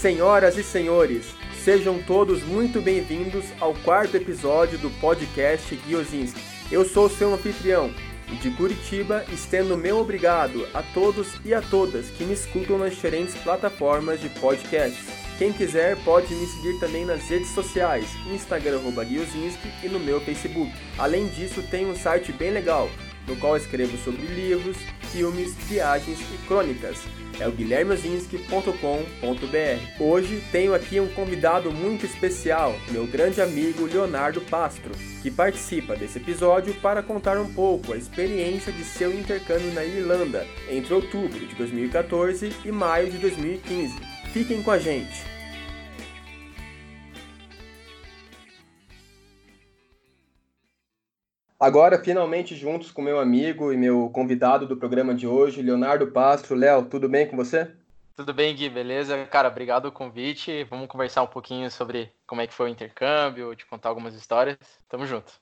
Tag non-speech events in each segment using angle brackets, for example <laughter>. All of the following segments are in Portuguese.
Senhoras e senhores, sejam todos muito bem-vindos ao quarto episódio do podcast Guiozinski. Eu sou seu anfitrião e de Curitiba estendo meu obrigado a todos e a todas que me escutam nas diferentes plataformas de podcasts. Quem quiser pode me seguir também nas redes sociais, Instagram Guiozinski e no meu Facebook. Além disso, tem um site bem legal, no qual escrevo sobre livros, filmes, viagens e crônicas. É o guilhermeozinski.com.br. Hoje tenho aqui um convidado muito especial, meu grande amigo Leonardo Pastro, que participa desse episódio para contar um pouco a experiência de seu intercâmbio na Irlanda entre outubro de 2014 e maio de 2015. Fiquem com a gente! Agora, finalmente juntos com meu amigo e meu convidado do programa de hoje, Leonardo Pastro. Léo, tudo bem com você? Tudo bem, Gui, beleza? Cara, obrigado pelo convite. Vamos conversar um pouquinho sobre como é que foi o intercâmbio, te contar algumas histórias. Tamo junto.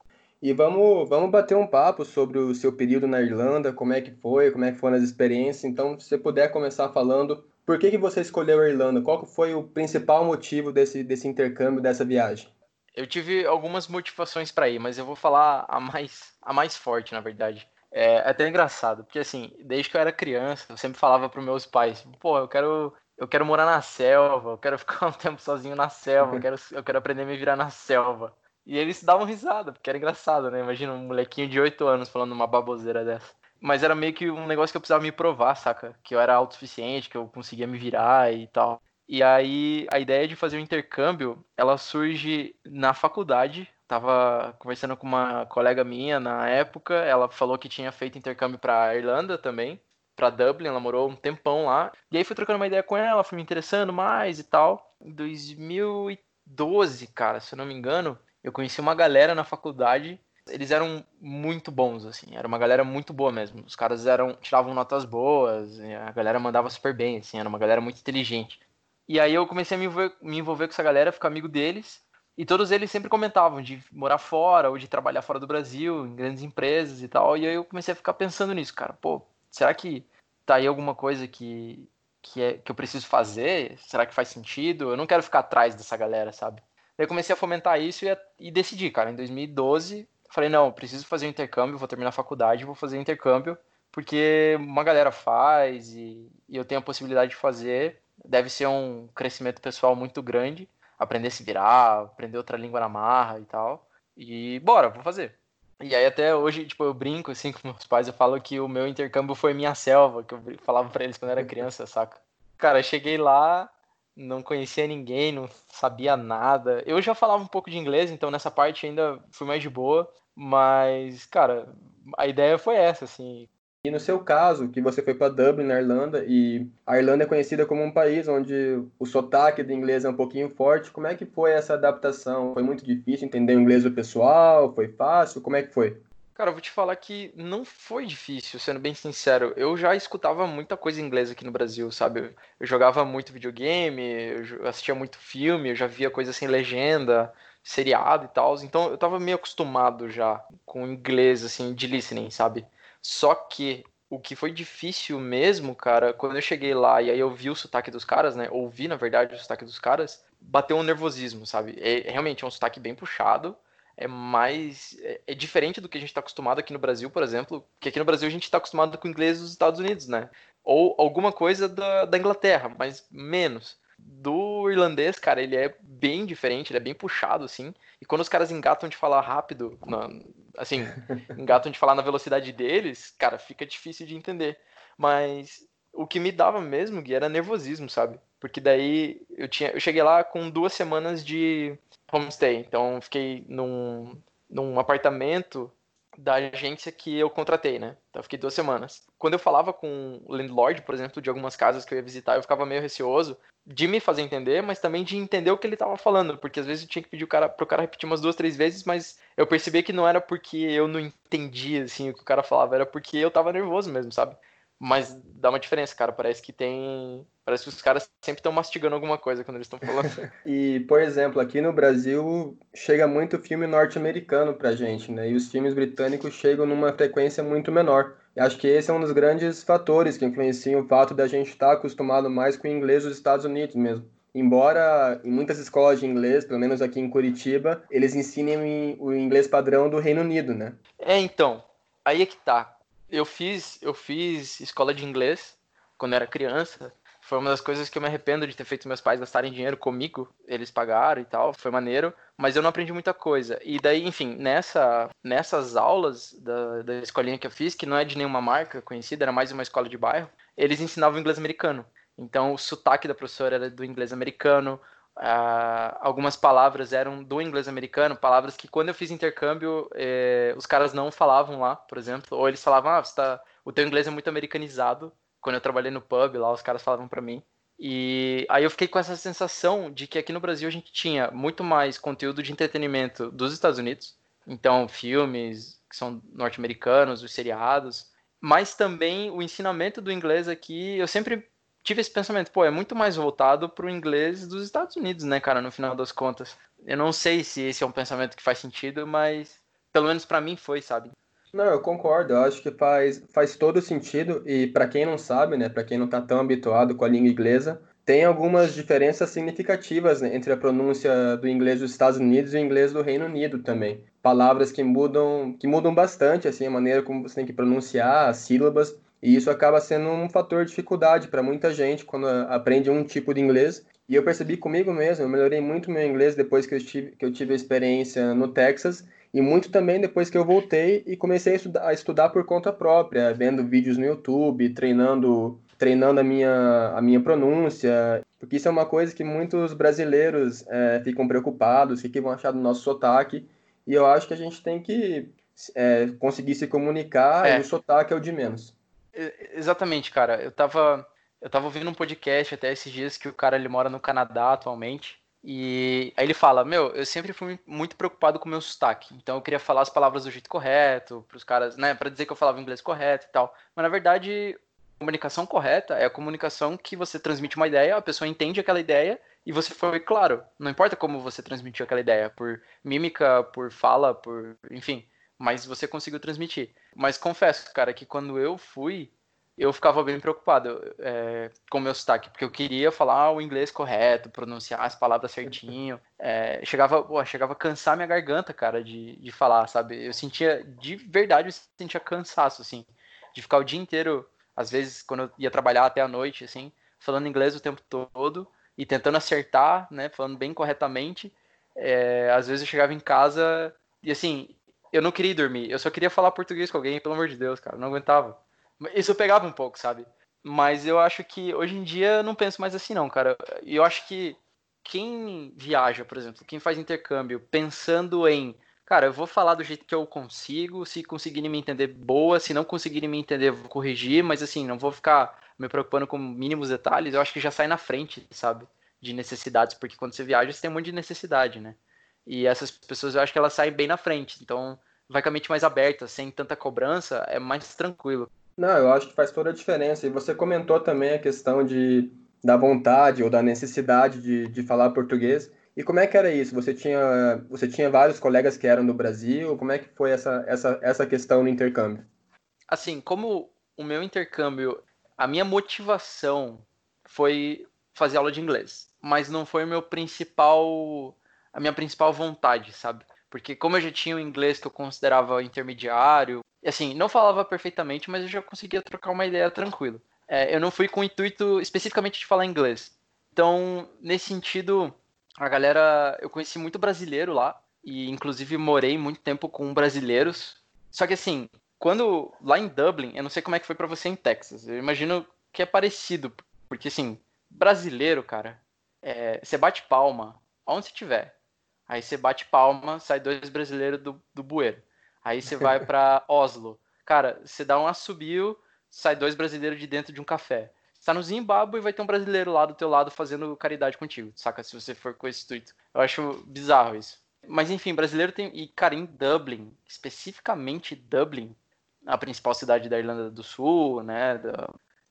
E vamos, vamos bater um papo sobre o seu período na Irlanda, como é que foi, como é que foram as experiências. Então, se você puder começar falando, por que, que você escolheu a Irlanda? Qual foi o principal motivo desse, desse intercâmbio, dessa viagem? Eu tive algumas motivações para ir, mas eu vou falar a mais, a mais forte, na verdade. É até engraçado, porque assim, desde que eu era criança, eu sempre falava para meus pais, pô, eu quero, eu quero morar na selva, eu quero <laughs> ficar um tempo sozinho na selva, eu quero, eu quero aprender a me virar na selva. E eles davam risada, porque era engraçado, né? Imagina um molequinho de 8 anos falando uma baboseira dessa. Mas era meio que um negócio que eu precisava me provar, saca? Que eu era autossuficiente, que eu conseguia me virar e tal. E aí a ideia de fazer o um intercâmbio, ela surge na faculdade. Tava conversando com uma colega minha na época, ela falou que tinha feito intercâmbio para Irlanda também, para Dublin, ela morou um tempão lá. E aí fui trocando uma ideia com ela, fui me interessando mais e tal. Em 2012, cara, se eu não me engano, eu conheci uma galera na faculdade eles eram muito bons, assim, era uma galera muito boa mesmo. Os caras eram, tiravam notas boas, a galera mandava super bem, assim, era uma galera muito inteligente. E aí eu comecei a me envolver, me envolver com essa galera, ficar amigo deles. E todos eles sempre comentavam de morar fora ou de trabalhar fora do Brasil, em grandes empresas e tal. E aí eu comecei a ficar pensando nisso, cara. Pô, será que tá aí alguma coisa que, que, é, que eu preciso fazer? Será que faz sentido? Eu não quero ficar atrás dessa galera, sabe? Daí eu comecei a fomentar isso e, e decidi, cara. Em 2012, falei: não, preciso fazer um intercâmbio, vou terminar a faculdade, vou fazer um intercâmbio, porque uma galera faz e, e eu tenho a possibilidade de fazer deve ser um crescimento pessoal muito grande. Aprender a se virar, aprender outra língua na marra e tal. E bora, vou fazer. E aí até hoje, tipo, eu brinco assim <laughs> com meus pais, eu falo que o meu intercâmbio foi minha selva, que eu falava para eles quando eu era criança, saca? Cara, eu cheguei lá, não conhecia ninguém, não sabia nada. Eu já falava um pouco de inglês, então nessa parte ainda fui mais de boa, mas, cara, a ideia foi essa, assim, e no seu caso, que você foi para Dublin, na Irlanda, e a Irlanda é conhecida como um país onde o sotaque do inglês é um pouquinho forte, como é que foi essa adaptação? Foi muito difícil entender o inglês do pessoal? Foi fácil? Como é que foi? Cara, eu vou te falar que não foi difícil, sendo bem sincero. Eu já escutava muita coisa em inglês aqui no Brasil, sabe? Eu jogava muito videogame, eu assistia muito filme, eu já via coisa sem legenda, seriado e tal. Então eu tava meio acostumado já com inglês, assim, de listening, sabe? Só que o que foi difícil mesmo, cara, quando eu cheguei lá e aí eu vi o sotaque dos caras, né? Ouvi, na verdade, o sotaque dos caras, bateu um nervosismo, sabe? É, realmente é um sotaque bem puxado. É mais. É, é diferente do que a gente está acostumado aqui no Brasil, por exemplo. Porque aqui no Brasil a gente está acostumado com o inglês dos Estados Unidos, né? Ou alguma coisa da, da Inglaterra, mas menos. Do irlandês, cara, ele é bem diferente, ele é bem puxado, assim. E quando os caras engatam de falar rápido, na, assim, <laughs> engatam de falar na velocidade deles, cara, fica difícil de entender. Mas o que me dava mesmo, Gui, era nervosismo, sabe? Porque daí eu tinha, eu cheguei lá com duas semanas de homestay, então fiquei num, num apartamento da agência que eu contratei, né? Então eu fiquei duas semanas. Quando eu falava com o landlord, por exemplo, de algumas casas que eu ia visitar, eu ficava meio receoso de me fazer entender, mas também de entender o que ele estava falando, porque às vezes eu tinha que pedir o cara, pro cara repetir umas duas, três vezes, mas eu percebi que não era porque eu não entendia assim o que o cara falava, era porque eu tava nervoso mesmo, sabe? Mas dá uma diferença, cara. Parece que tem. Parece que os caras sempre estão mastigando alguma coisa quando eles estão falando. <laughs> e, por exemplo, aqui no Brasil chega muito filme norte-americano pra gente, né? E os filmes britânicos chegam numa frequência muito menor. E acho que esse é um dos grandes fatores que influenciam o fato da gente estar tá acostumado mais com o inglês dos Estados Unidos mesmo. embora em muitas escolas de inglês, pelo menos aqui em Curitiba, eles ensinem o inglês padrão do Reino Unido, né? É, então, aí é que tá. Eu fiz, eu fiz escola de inglês quando era criança. Foi uma das coisas que eu me arrependo de ter feito meus pais gastarem dinheiro comigo. Eles pagaram e tal, foi maneiro, mas eu não aprendi muita coisa. E daí, enfim, nessa, nessas aulas da, da escolinha que eu fiz, que não é de nenhuma marca conhecida, era mais uma escola de bairro, eles ensinavam inglês americano. Então, o sotaque da professora era do inglês americano, Uh, algumas palavras eram do inglês americano, palavras que quando eu fiz intercâmbio eh, os caras não falavam lá, por exemplo, ou eles falavam, ah, tá... o teu inglês é muito americanizado. Quando eu trabalhei no pub lá, os caras falavam para mim. E aí eu fiquei com essa sensação de que aqui no Brasil a gente tinha muito mais conteúdo de entretenimento dos Estados Unidos, então filmes que são norte-americanos, os seriados, mas também o ensinamento do inglês aqui, eu sempre tive esse pensamento, pô, é muito mais voltado para inglês dos Estados Unidos, né, cara, no final das contas. Eu não sei se esse é um pensamento que faz sentido, mas pelo menos para mim foi, sabe? Não, eu concordo. Eu acho que faz, faz todo sentido. E para quem não sabe, né, para quem não está tão habituado com a língua inglesa, tem algumas diferenças significativas né, entre a pronúncia do inglês dos Estados Unidos e o inglês do Reino Unido também. Palavras que mudam, que mudam bastante, assim, a maneira como você tem que pronunciar as sílabas. E isso acaba sendo um fator de dificuldade para muita gente quando aprende um tipo de inglês. E eu percebi comigo mesmo, eu melhorei muito meu inglês depois que eu tive, que eu tive a experiência no Texas e muito também depois que eu voltei e comecei a estudar, a estudar por conta própria, vendo vídeos no YouTube, treinando treinando a minha, a minha pronúncia, porque isso é uma coisa que muitos brasileiros é, ficam preocupados, o que vão achar do nosso sotaque, e eu acho que a gente tem que é, conseguir se comunicar é. e o sotaque é o de menos. Exatamente, cara. Eu tava, eu tava ouvindo um podcast até esses dias que o cara ele mora no Canadá atualmente. E aí ele fala: Meu, eu sempre fui muito preocupado com o meu sotaque. Então eu queria falar as palavras do jeito correto, para os caras, né, para dizer que eu falava inglês correto e tal. Mas na verdade, comunicação correta é a comunicação que você transmite uma ideia, a pessoa entende aquela ideia e você foi claro. Não importa como você transmitiu aquela ideia, por mímica, por fala, por. enfim mas você conseguiu transmitir. Mas confesso, cara, que quando eu fui, eu ficava bem preocupado é, com o meu sotaque, porque eu queria falar o inglês correto, pronunciar as palavras certinho. É, chegava, pô, chegava a cansar minha garganta, cara, de, de falar, sabe? Eu sentia, de verdade, eu sentia cansaço, assim, de ficar o dia inteiro, às vezes, quando eu ia trabalhar até a noite, assim, falando inglês o tempo todo e tentando acertar, né, falando bem corretamente. É, às vezes eu chegava em casa e, assim, eu não queria dormir, eu só queria falar português com alguém, pelo amor de Deus, cara, não aguentava. Isso eu pegava um pouco, sabe? Mas eu acho que hoje em dia eu não penso mais assim, não, cara. E eu acho que quem viaja, por exemplo, quem faz intercâmbio pensando em, cara, eu vou falar do jeito que eu consigo, se conseguirem me entender, boa, se não conseguirem me entender, vou corrigir, mas assim, não vou ficar me preocupando com mínimos detalhes, eu acho que já sai na frente, sabe? De necessidades, porque quando você viaja, você tem um monte de necessidade, né? E essas pessoas eu acho que elas saem bem na frente. Então, vai com a mente mais aberta, sem tanta cobrança, é mais tranquilo. Não, eu acho que faz toda a diferença. E você comentou também a questão de, da vontade ou da necessidade de, de falar português. E como é que era isso? Você tinha, você tinha vários colegas que eram do Brasil? Como é que foi essa, essa, essa questão no intercâmbio? Assim, como o meu intercâmbio, a minha motivação foi fazer aula de inglês, mas não foi o meu principal a minha principal vontade, sabe? Porque como eu já tinha o inglês que eu considerava intermediário, assim, não falava perfeitamente, mas eu já conseguia trocar uma ideia tranquilo. É, eu não fui com o intuito especificamente de falar inglês. Então, nesse sentido, a galera, eu conheci muito brasileiro lá e inclusive morei muito tempo com brasileiros. Só que assim, quando lá em Dublin, eu não sei como é que foi para você em Texas. Eu imagino que é parecido, porque assim, brasileiro, cara, é, você bate palma aonde você estiver. Aí você bate palma, sai dois brasileiros do, do bueiro. Aí você vai para <laughs> Oslo. Cara, você dá um assobio, sai dois brasileiros de dentro de um café. Você tá no Zimbábue e vai ter um brasileiro lá do teu lado fazendo caridade contigo, saca? Se você for com esse intuito. Eu acho bizarro isso. Mas enfim, brasileiro tem. E, cara, em Dublin, especificamente Dublin, a principal cidade da Irlanda do Sul, né? Da...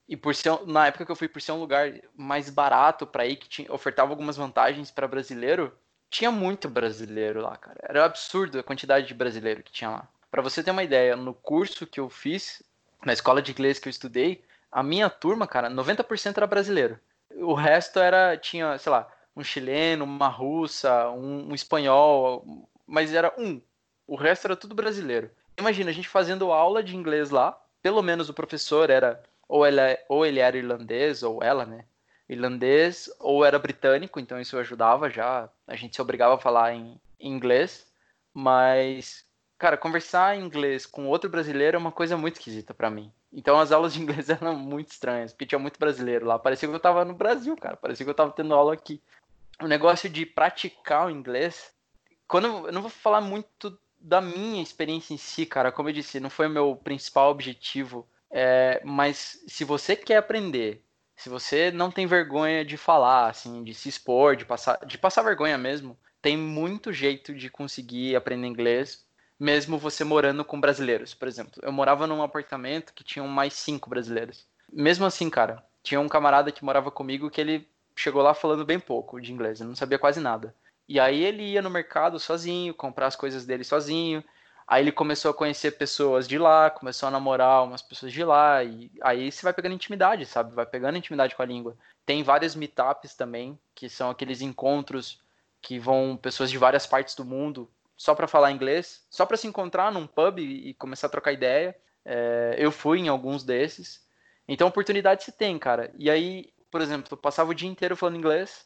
E por ser, na época que eu fui, por ser um lugar mais barato para ir, que tinha, ofertava algumas vantagens para brasileiro, tinha muito brasileiro lá, cara. Era absurdo a quantidade de brasileiro que tinha lá. Para você ter uma ideia, no curso que eu fiz, na escola de inglês que eu estudei, a minha turma, cara, 90% era brasileiro. O resto era, tinha, sei lá, um chileno, uma russa, um, um espanhol, mas era um. O resto era tudo brasileiro. Imagina, a gente fazendo aula de inglês lá, pelo menos o professor era, ou ele, ou ele era irlandês, ou ela, né? Irlandês, ou era britânico, então isso ajudava já. A gente se obrigava a falar em, inglês, mas, cara, conversar em inglês com outro brasileiro é uma coisa muito esquisita para mim. Então as aulas de inglês <laughs> eram muito estranhas, porque tinha muito brasileiro lá. Parecia que eu tava no Brasil, cara. Parecia que eu tava tendo aula aqui. O negócio de praticar o inglês, quando eu não vou falar muito da minha experiência em si, cara, como eu disse, não foi o meu principal objetivo. É, mas se você quer aprender, se você não tem vergonha de falar, assim, de se expor, de passar, de passar vergonha mesmo, tem muito jeito de conseguir aprender inglês, mesmo você morando com brasileiros. Por exemplo, eu morava num apartamento que tinham mais cinco brasileiros. Mesmo assim, cara, tinha um camarada que morava comigo que ele chegou lá falando bem pouco de inglês, eu não sabia quase nada. E aí ele ia no mercado sozinho, comprar as coisas dele sozinho. Aí ele começou a conhecer pessoas de lá, começou a namorar umas pessoas de lá, e aí você vai pegando intimidade, sabe? Vai pegando intimidade com a língua. Tem vários meetups também, que são aqueles encontros que vão pessoas de várias partes do mundo só para falar inglês, só para se encontrar num pub e começar a trocar ideia. É, eu fui em alguns desses. Então, oportunidade se tem, cara. E aí, por exemplo, eu passava o dia inteiro falando inglês,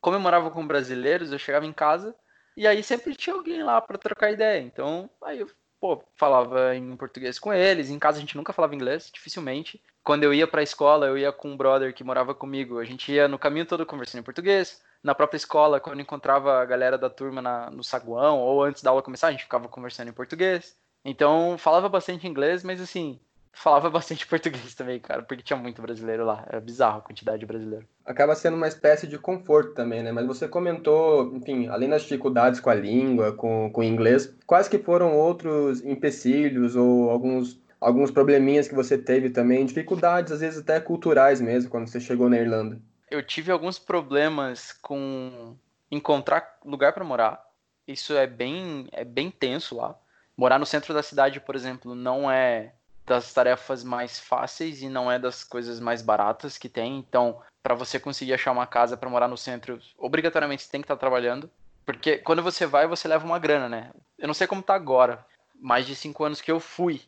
como eu morava com brasileiros, eu chegava em casa e aí sempre tinha alguém lá para trocar ideia. Então, aí eu pô, falava em português com eles. Em casa a gente nunca falava inglês, dificilmente. Quando eu ia para a escola, eu ia com um brother que morava comigo. A gente ia no caminho todo conversando em português. Na própria escola, quando encontrava a galera da turma na, no saguão ou antes da aula começar, a gente ficava conversando em português. Então, falava bastante inglês, mas assim, falava <laughs> bastante português também, cara, porque tinha muito brasileiro lá. É bizarro a quantidade de brasileiro. Acaba sendo uma espécie de conforto também, né? Mas você comentou, enfim, além das dificuldades com a língua, com, com o inglês, quais que foram outros empecilhos ou alguns, alguns probleminhas que você teve também, dificuldades, às vezes até culturais mesmo, quando você chegou na Irlanda? Eu tive alguns problemas com encontrar lugar para morar. Isso é bem, é bem tenso lá. Morar no centro da cidade, por exemplo, não é das tarefas mais fáceis e não é das coisas mais baratas que tem. Então, para você conseguir achar uma casa para morar no centro, obrigatoriamente você tem que estar tá trabalhando. Porque quando você vai, você leva uma grana, né? Eu não sei como tá agora. Mais de cinco anos que eu fui.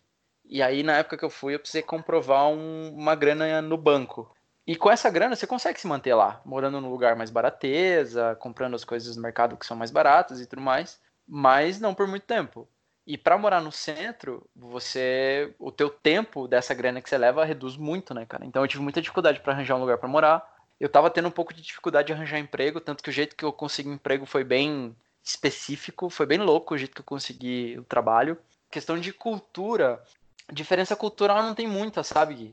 E aí, na época que eu fui, eu precisei comprovar um, uma grana no banco. E com essa grana, você consegue se manter lá, morando num lugar mais barateza, comprando as coisas no mercado que são mais baratas e tudo mais. Mas não por muito tempo. E para morar no centro, você o teu tempo dessa grana que você leva reduz muito, né, cara? Então eu tive muita dificuldade para arranjar um lugar para morar. Eu tava tendo um pouco de dificuldade de arranjar emprego, tanto que o jeito que eu consegui emprego foi bem específico, foi bem louco o jeito que eu consegui o trabalho. Questão de cultura, diferença cultural não tem muita, sabe?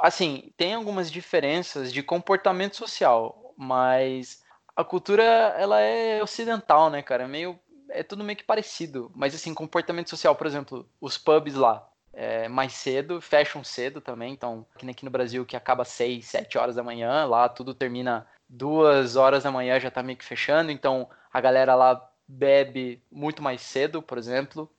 Assim, tem algumas diferenças de comportamento social, mas a cultura ela é ocidental, né, cara? É meio é tudo meio que parecido. Mas assim, comportamento social, por exemplo, os pubs lá. É, mais cedo, fecham cedo também, então, aqui, aqui no Brasil, que acaba 6, 7 horas da manhã, lá tudo termina 2 horas da manhã, já tá meio que fechando, então a galera lá bebe muito mais cedo, por exemplo.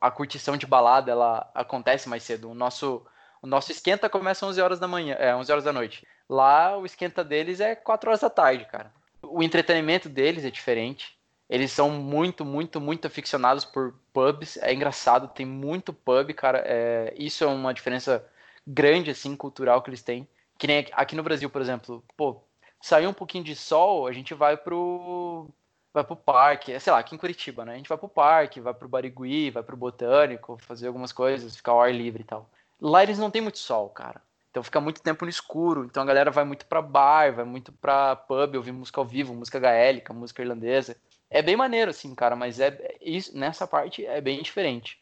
A curtição de balada, ela acontece mais cedo. O nosso, o nosso esquenta começa às 11 horas da manhã, é, 11 horas da noite. Lá, o esquenta deles é 4 horas da tarde, cara. O entretenimento deles é diferente. Eles são muito, muito, muito aficionados por pubs. É engraçado, tem muito pub, cara. É, isso é uma diferença grande, assim, cultural que eles têm. Que nem aqui no Brasil, por exemplo. Pô, saiu um pouquinho de sol, a gente vai pro vai pro parque, é, sei lá, aqui em Curitiba, né? A gente vai pro parque, vai pro Barigui, vai pro Botânico, fazer algumas coisas, ficar ao ar livre e tal. Lá eles não tem muito sol, cara. Então fica muito tempo no escuro. Então a galera vai muito pra bar, vai muito pra pub, ouvir música ao vivo, música gaélica, música irlandesa é bem maneiro, assim, cara, mas é isso nessa parte é bem diferente.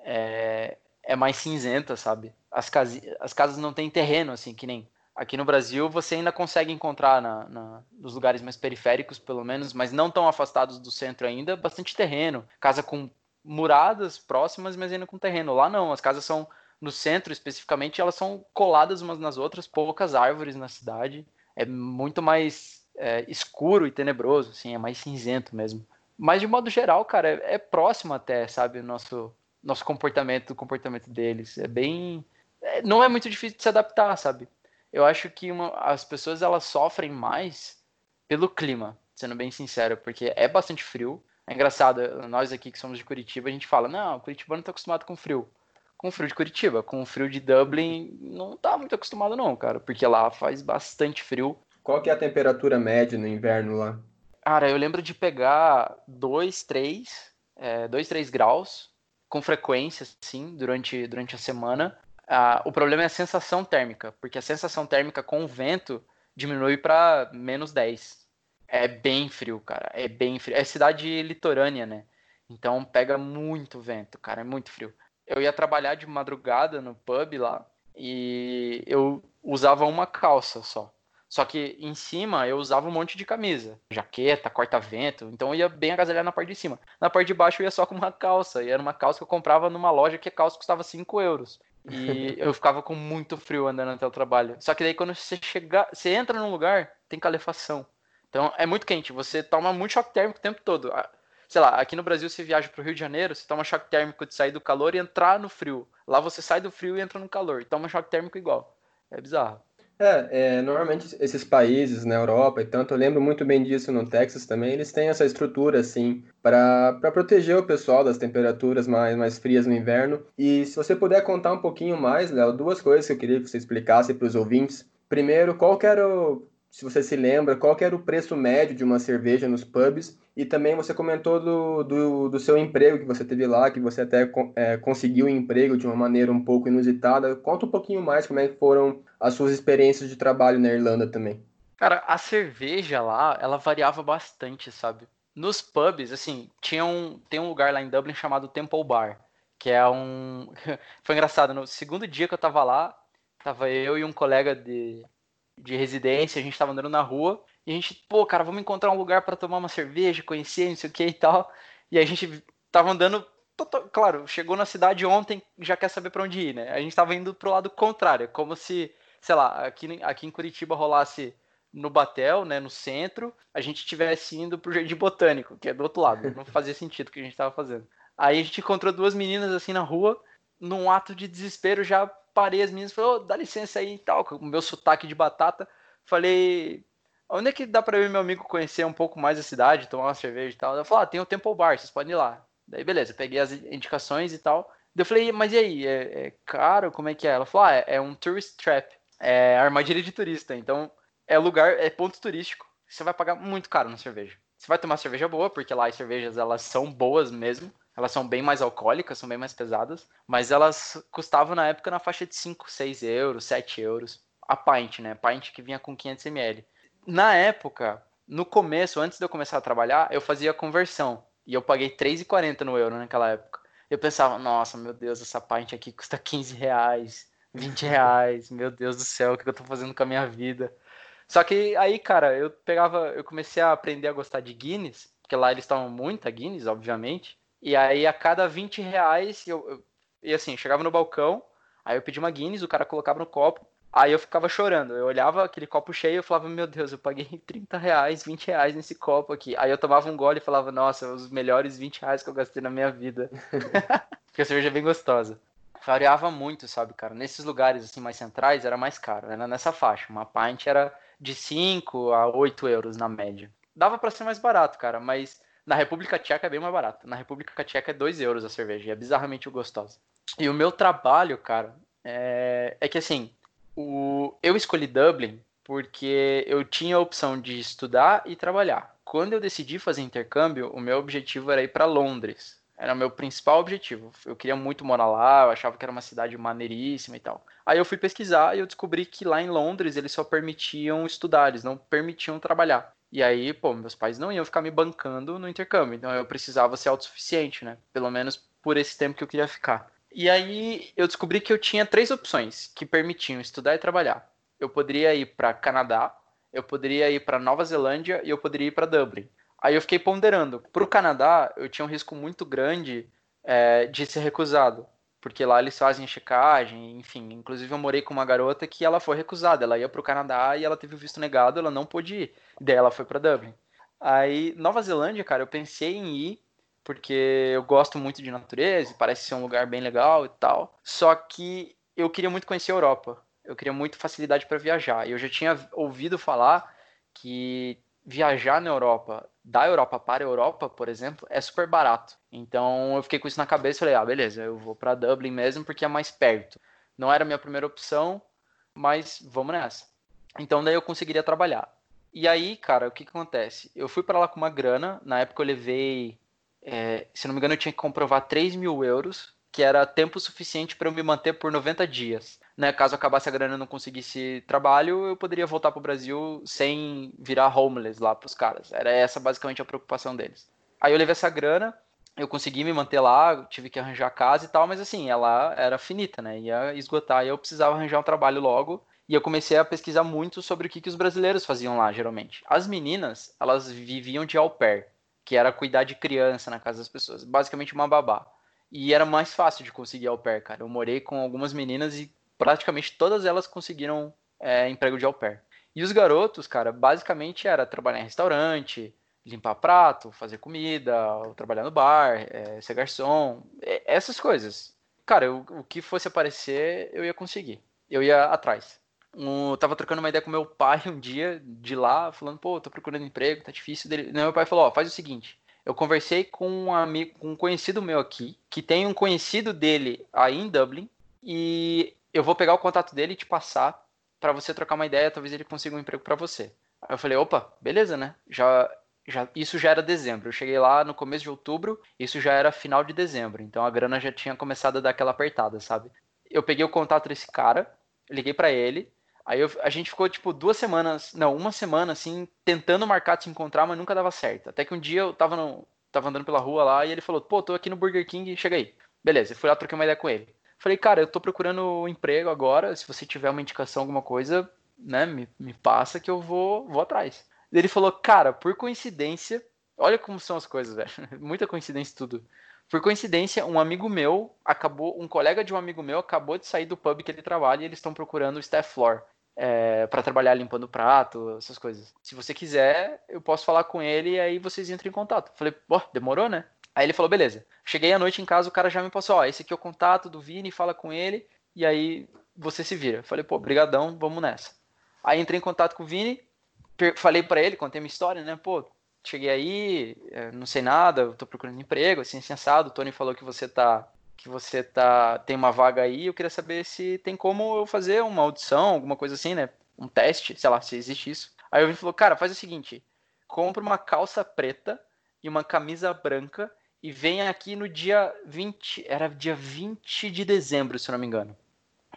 É, é mais cinzenta, sabe? As, casi, as casas não têm terreno, assim, que nem aqui no Brasil você ainda consegue encontrar na, na, nos lugares mais periféricos, pelo menos, mas não tão afastados do centro ainda, bastante terreno. Casa com muradas próximas, mas ainda com terreno. Lá não, as casas são no centro especificamente, elas são coladas umas nas outras, poucas árvores na cidade. É muito mais é, escuro e tenebroso, assim, é mais cinzento mesmo. Mas de modo geral, cara, é, é próximo até, sabe, o nosso, nosso comportamento, o comportamento deles. É bem. É, não é muito difícil de se adaptar, sabe? Eu acho que uma, as pessoas elas sofrem mais pelo clima, sendo bem sincero, porque é bastante frio. É engraçado, nós aqui que somos de Curitiba, a gente fala, não, Curitiba não tá acostumado com frio. Com o frio de Curitiba, com o frio de Dublin, não tá muito acostumado não, cara, porque lá faz bastante frio. Qual que é a temperatura média no inverno lá? Cara, eu lembro de pegar 2, 3, 2, 3 graus com frequência, sim, durante, durante a semana. Ah, o problema é a sensação térmica, porque a sensação térmica com o vento diminui para menos 10. É bem frio, cara. É bem frio. É cidade litorânea, né? Então pega muito vento, cara. É muito frio. Eu ia trabalhar de madrugada no pub lá e eu usava uma calça só. Só que em cima eu usava um monte de camisa, jaqueta, corta-vento, então eu ia bem agasalhado na parte de cima. Na parte de baixo eu ia só com uma calça, e era uma calça que eu comprava numa loja que a calça custava 5 euros. E <laughs> eu ficava com muito frio andando até o trabalho. Só que daí quando você chegar, você entra num lugar, tem calefação. Então é muito quente, você toma muito choque térmico o tempo todo. Sei lá, aqui no Brasil você viaja pro Rio de Janeiro, você toma choque térmico de sair do calor e entrar no frio. Lá você sai do frio e entra no calor, e toma choque térmico igual. É bizarro. É, é, normalmente esses países na Europa e tanto, eu lembro muito bem disso no Texas também, eles têm essa estrutura assim para proteger o pessoal das temperaturas mais, mais frias no inverno. E se você puder contar um pouquinho mais, Léo, duas coisas que eu queria que você explicasse para os ouvintes. Primeiro, qual era o, se você se lembra, qual era o preço médio de uma cerveja nos pubs? E também você comentou do, do, do seu emprego que você teve lá, que você até é, conseguiu um emprego de uma maneira um pouco inusitada. Conta um pouquinho mais como é que foram as suas experiências de trabalho na Irlanda também. Cara, a cerveja lá, ela variava bastante, sabe? Nos pubs, assim, tinha um, tem um lugar lá em Dublin chamado Temple Bar, que é um... <laughs> Foi engraçado, no segundo dia que eu tava lá, tava eu e um colega de, de residência, a gente tava andando na rua, e a gente, pô, cara, vamos encontrar um lugar para tomar uma cerveja, conhecer, não sei o que e tal. E a gente tava andando, claro, chegou na cidade ontem, já quer saber para onde ir, né? A gente tava indo pro lado contrário, como se, sei lá, aqui, aqui em Curitiba rolasse no Batel, né, no centro, a gente estivesse indo pro Jardim Botânico, que é do outro lado. Não fazia sentido o que a gente tava fazendo. Aí a gente encontrou duas meninas assim na rua, num ato de desespero, já parei as meninas, falei, oh, dá licença aí e tal, com o meu sotaque de batata. Falei, onde é que dá eu e meu amigo conhecer um pouco mais a cidade, tomar uma cerveja e tal? Ela falou, ah, tem o Temple Bar, vocês podem ir lá. Daí, beleza, peguei as indicações e tal. Eu falei, mas e aí, é, é caro? Como é que é? Ela falou, ah, é, é um tourist trap, é armadilha de turista. Então, é lugar, é ponto turístico. Você vai pagar muito caro na cerveja. Você vai tomar cerveja boa, porque lá as cervejas, elas são boas mesmo. Elas são bem mais alcoólicas, são bem mais pesadas, mas elas custavam na época na faixa de 5, 6 euros, 7 euros. A pint, né? Pint que vinha com 500 ml. Na época, no começo, antes de eu começar a trabalhar, eu fazia conversão. E eu paguei 3,40 no euro naquela época. Eu pensava, nossa, meu Deus, essa pint aqui custa 15 reais, 20 reais, meu Deus do céu, o que eu tô fazendo com a minha vida? Só que aí, cara, eu pegava, eu comecei a aprender a gostar de Guinness, porque lá eles tomam muita Guinness, obviamente. E aí, a cada 20 reais, eu, eu, e assim, chegava no balcão, aí eu pedi uma Guinness, o cara colocava no copo, aí eu ficava chorando. Eu olhava aquele copo cheio e falava, meu Deus, eu paguei <laughs> 30 reais, 20 reais nesse copo aqui. Aí eu tomava um gole e falava, nossa, os melhores 20 reais que eu gastei na minha vida. <laughs> Porque a cerveja é bem gostosa. Variava muito, sabe, cara? Nesses lugares assim mais centrais era mais caro, era nessa faixa. Uma pint era de 5 a 8 euros na média. Dava para ser mais barato, cara, mas na República Tcheca é bem mais barato. Na República Tcheca é 2 euros a cerveja. E é bizarramente gostosa. E o meu trabalho, cara, é, é que assim, o... eu escolhi Dublin porque eu tinha a opção de estudar e trabalhar. Quando eu decidi fazer intercâmbio, o meu objetivo era ir para Londres. Era o meu principal objetivo. Eu queria muito morar lá, eu achava que era uma cidade maneiríssima e tal. Aí eu fui pesquisar e eu descobri que lá em Londres eles só permitiam estudar, eles não permitiam trabalhar. E aí, pô, meus pais não iam ficar me bancando no intercâmbio, então eu precisava ser autossuficiente, né? Pelo menos por esse tempo que eu queria ficar. E aí eu descobri que eu tinha três opções que permitiam estudar e trabalhar. Eu poderia ir para Canadá, eu poderia ir para Nova Zelândia e eu poderia ir para Dublin. Aí eu fiquei ponderando. Para o Canadá, eu tinha um risco muito grande é, de ser recusado porque lá eles fazem checagem, enfim. Inclusive eu morei com uma garota que ela foi recusada. Ela ia para o Canadá e ela teve o visto negado, ela não pôde ir. Daí ela foi para Dublin. Aí, Nova Zelândia, cara, eu pensei em ir, porque eu gosto muito de natureza, parece ser um lugar bem legal e tal. Só que eu queria muito conhecer a Europa. Eu queria muito facilidade para viajar. Eu já tinha ouvido falar que viajar na Europa, da Europa para a Europa, por exemplo, é super barato. Então eu fiquei com isso na cabeça e falei, ah, beleza, eu vou para Dublin mesmo porque é mais perto. Não era a minha primeira opção, mas vamos nessa. Então daí eu conseguiria trabalhar. E aí, cara, o que, que acontece? Eu fui para lá com uma grana, na época eu levei, é, se não me engano, eu tinha que comprovar 3 mil euros, que era tempo suficiente para eu me manter por 90 dias. Né? Caso acabasse a grana e não conseguisse trabalho, eu poderia voltar para o Brasil sem virar homeless lá para os caras. Era essa basicamente a preocupação deles. Aí eu levei essa grana, eu consegui me manter lá, tive que arranjar casa e tal, mas assim, ela era finita, né? Ia esgotar e eu precisava arranjar um trabalho logo. E eu comecei a pesquisar muito sobre o que, que os brasileiros faziam lá, geralmente. As meninas, elas viviam de au pair, que era cuidar de criança na casa das pessoas. Basicamente uma babá. E era mais fácil de conseguir au pair, cara. Eu morei com algumas meninas e praticamente todas elas conseguiram é, emprego de au pair. E os garotos, cara, basicamente era trabalhar em restaurante, limpar prato, fazer comida, trabalhar no bar, é, ser garçom, é, essas coisas. Cara, eu, o que fosse aparecer, eu ia conseguir. Eu ia atrás. Um, tava trocando uma ideia com meu pai um dia de lá, falando, pô, tô procurando emprego, tá difícil. Dele. Meu pai falou, ó, faz o seguinte. Eu conversei com um amigo, com um conhecido meu aqui, que tem um conhecido dele aí em Dublin, e eu vou pegar o contato dele e te passar para você trocar uma ideia, talvez ele consiga um emprego para você. Aí eu falei, opa, beleza, né? Já, já, isso já era dezembro. Eu cheguei lá no começo de outubro, isso já era final de dezembro. Então a grana já tinha começado a dar aquela apertada, sabe? Eu peguei o contato desse cara, liguei para ele, Aí eu, a gente ficou, tipo, duas semanas, não, uma semana, assim, tentando marcar de se encontrar, mas nunca dava certo. Até que um dia eu tava, no, tava andando pela rua lá e ele falou, pô, tô aqui no Burger King, chega aí. Beleza, eu fui lá, troquei uma ideia com ele. Falei, cara, eu tô procurando emprego agora, se você tiver uma indicação, alguma coisa, né, me, me passa que eu vou, vou atrás. Ele falou, cara, por coincidência, olha como são as coisas, velho, <laughs> muita coincidência tudo. Por coincidência, um amigo meu acabou, um colega de um amigo meu acabou de sair do pub que ele trabalha e eles estão procurando o staff floor é, para trabalhar limpando prato, essas coisas. Se você quiser, eu posso falar com ele e aí vocês entram em contato. Falei, pô, demorou, né? Aí ele falou, beleza. Cheguei à noite em casa, o cara já me passou, ó, esse aqui é o contato do Vini, fala com ele, e aí você se vira. Falei, pô, brigadão, vamos nessa. Aí entrei em contato com o Vini, falei para ele, contei minha história, né? Pô, cheguei aí, é, não sei nada, tô procurando emprego, assim, assim, assado. O Tony falou que você tá que você tá tem uma vaga aí, eu queria saber se tem como eu fazer uma audição, alguma coisa assim, né? Um teste, sei lá, se existe isso. Aí o Vini falou, cara, faz o seguinte, compra uma calça preta e uma camisa branca e vem aqui no dia 20, era dia 20 de dezembro, se eu não me engano,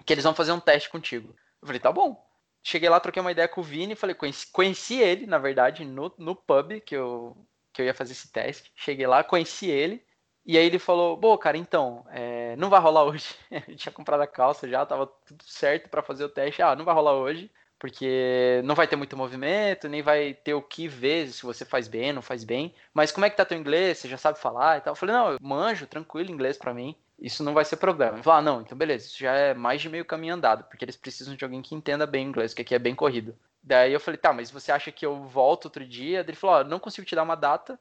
que eles vão fazer um teste contigo. Eu falei, tá bom. Cheguei lá, troquei uma ideia com o Vini, falei, conheci, conheci ele, na verdade, no, no pub que eu, que eu ia fazer esse teste. Cheguei lá, conheci ele, e aí ele falou, pô, cara, então, é, não vai rolar hoje. <laughs> Ele tinha comprado a calça já, tava tudo certo para fazer o teste. Ah, não vai rolar hoje, porque não vai ter muito movimento, nem vai ter o que ver se você faz bem, não faz bem. Mas como é que tá teu inglês? Você já sabe falar e tal? Eu falei, não, eu manjo, tranquilo inglês para mim. Isso não vai ser problema. Ele falou, ah, não, então beleza, isso já é mais de meio caminho andado, porque eles precisam de alguém que entenda bem inglês, que aqui é bem corrido. Daí eu falei, tá, mas você acha que eu volto outro dia? Ele falou, ó, não consigo te dar uma data,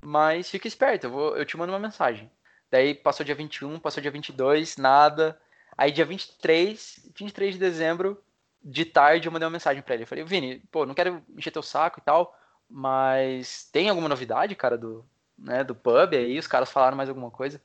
mas fica esperto, eu, vou, eu te mando uma mensagem. Daí passou dia 21, passou dia 22, nada. Aí dia 23, 23 de dezembro, de tarde, eu mandei uma mensagem para ele. Eu falei, Vini, pô, não quero encher teu saco e tal, mas tem alguma novidade, cara, do, né, do pub aí? Os caras falaram mais alguma coisa?